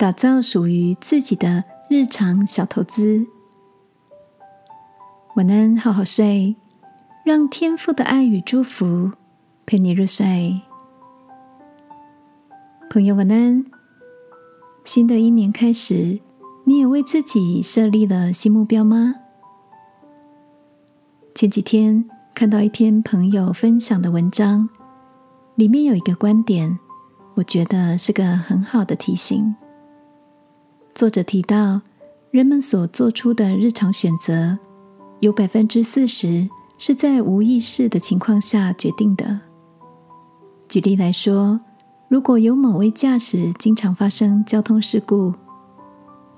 打造属于自己的日常小投资。晚安，好好睡，让天父的爱与祝福陪你入睡。朋友，晚安。新的一年开始，你也为自己设立了新目标吗？前几天看到一篇朋友分享的文章，里面有一个观点，我觉得是个很好的提醒。作者提到，人们所做出的日常选择，有百分之四十是在无意识的情况下决定的。举例来说，如果有某位驾驶经常发生交通事故，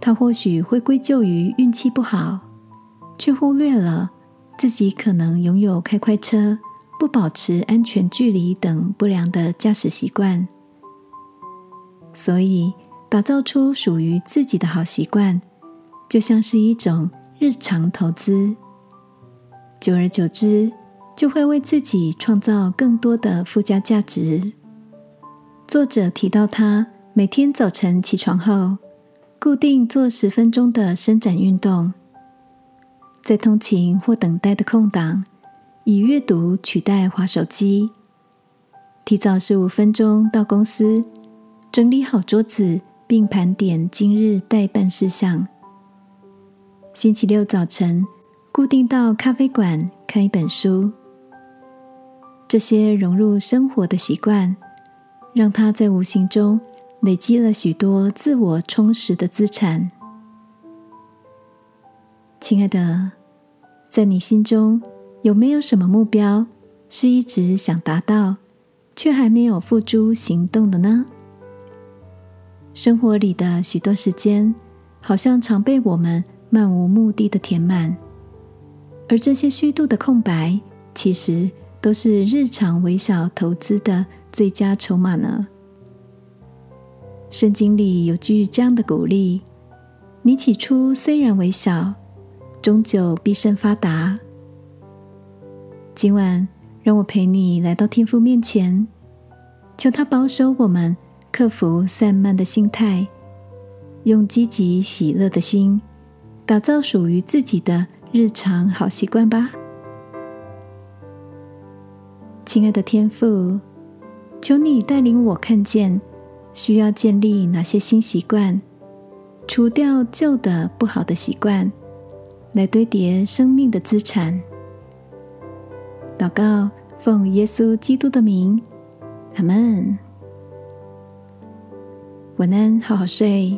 他或许会归咎于运气不好，却忽略了自己可能拥有开快车、不保持安全距离等不良的驾驶习惯。所以，打造出属于自己的好习惯，就像是一种日常投资。久而久之，就会为自己创造更多的附加价值。作者提到，他每天早晨起床后，固定做十分钟的伸展运动，在通勤或等待的空档，以阅读取代划手机。提早十五分钟到公司，整理好桌子，并盘点今日待办事项。星期六早晨，固定到咖啡馆看一本书。这些融入生活的习惯。让他在无形中累积了许多自我充实的资产。亲爱的，在你心中有没有什么目标是一直想达到，却还没有付诸行动的呢？生活里的许多时间，好像常被我们漫无目的的填满，而这些虚度的空白，其实都是日常微小投资的。最佳筹码呢？圣经里有句这样的鼓励：“你起初虽然微小，终究必胜发达。”今晚，让我陪你来到天父面前，求他保守我们，克服散漫的心态，用积极喜乐的心，打造属于自己的日常好习惯吧。亲爱的天父。求你带领我看见需要建立哪些新习惯，除掉旧的不好的习惯，来堆叠生命的资产。祷告，奉耶稣基督的名，阿门。晚安，好好睡。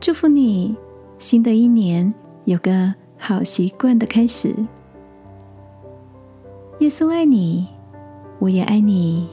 祝福你，新的一年有个好习惯的开始。耶稣爱你，我也爱你。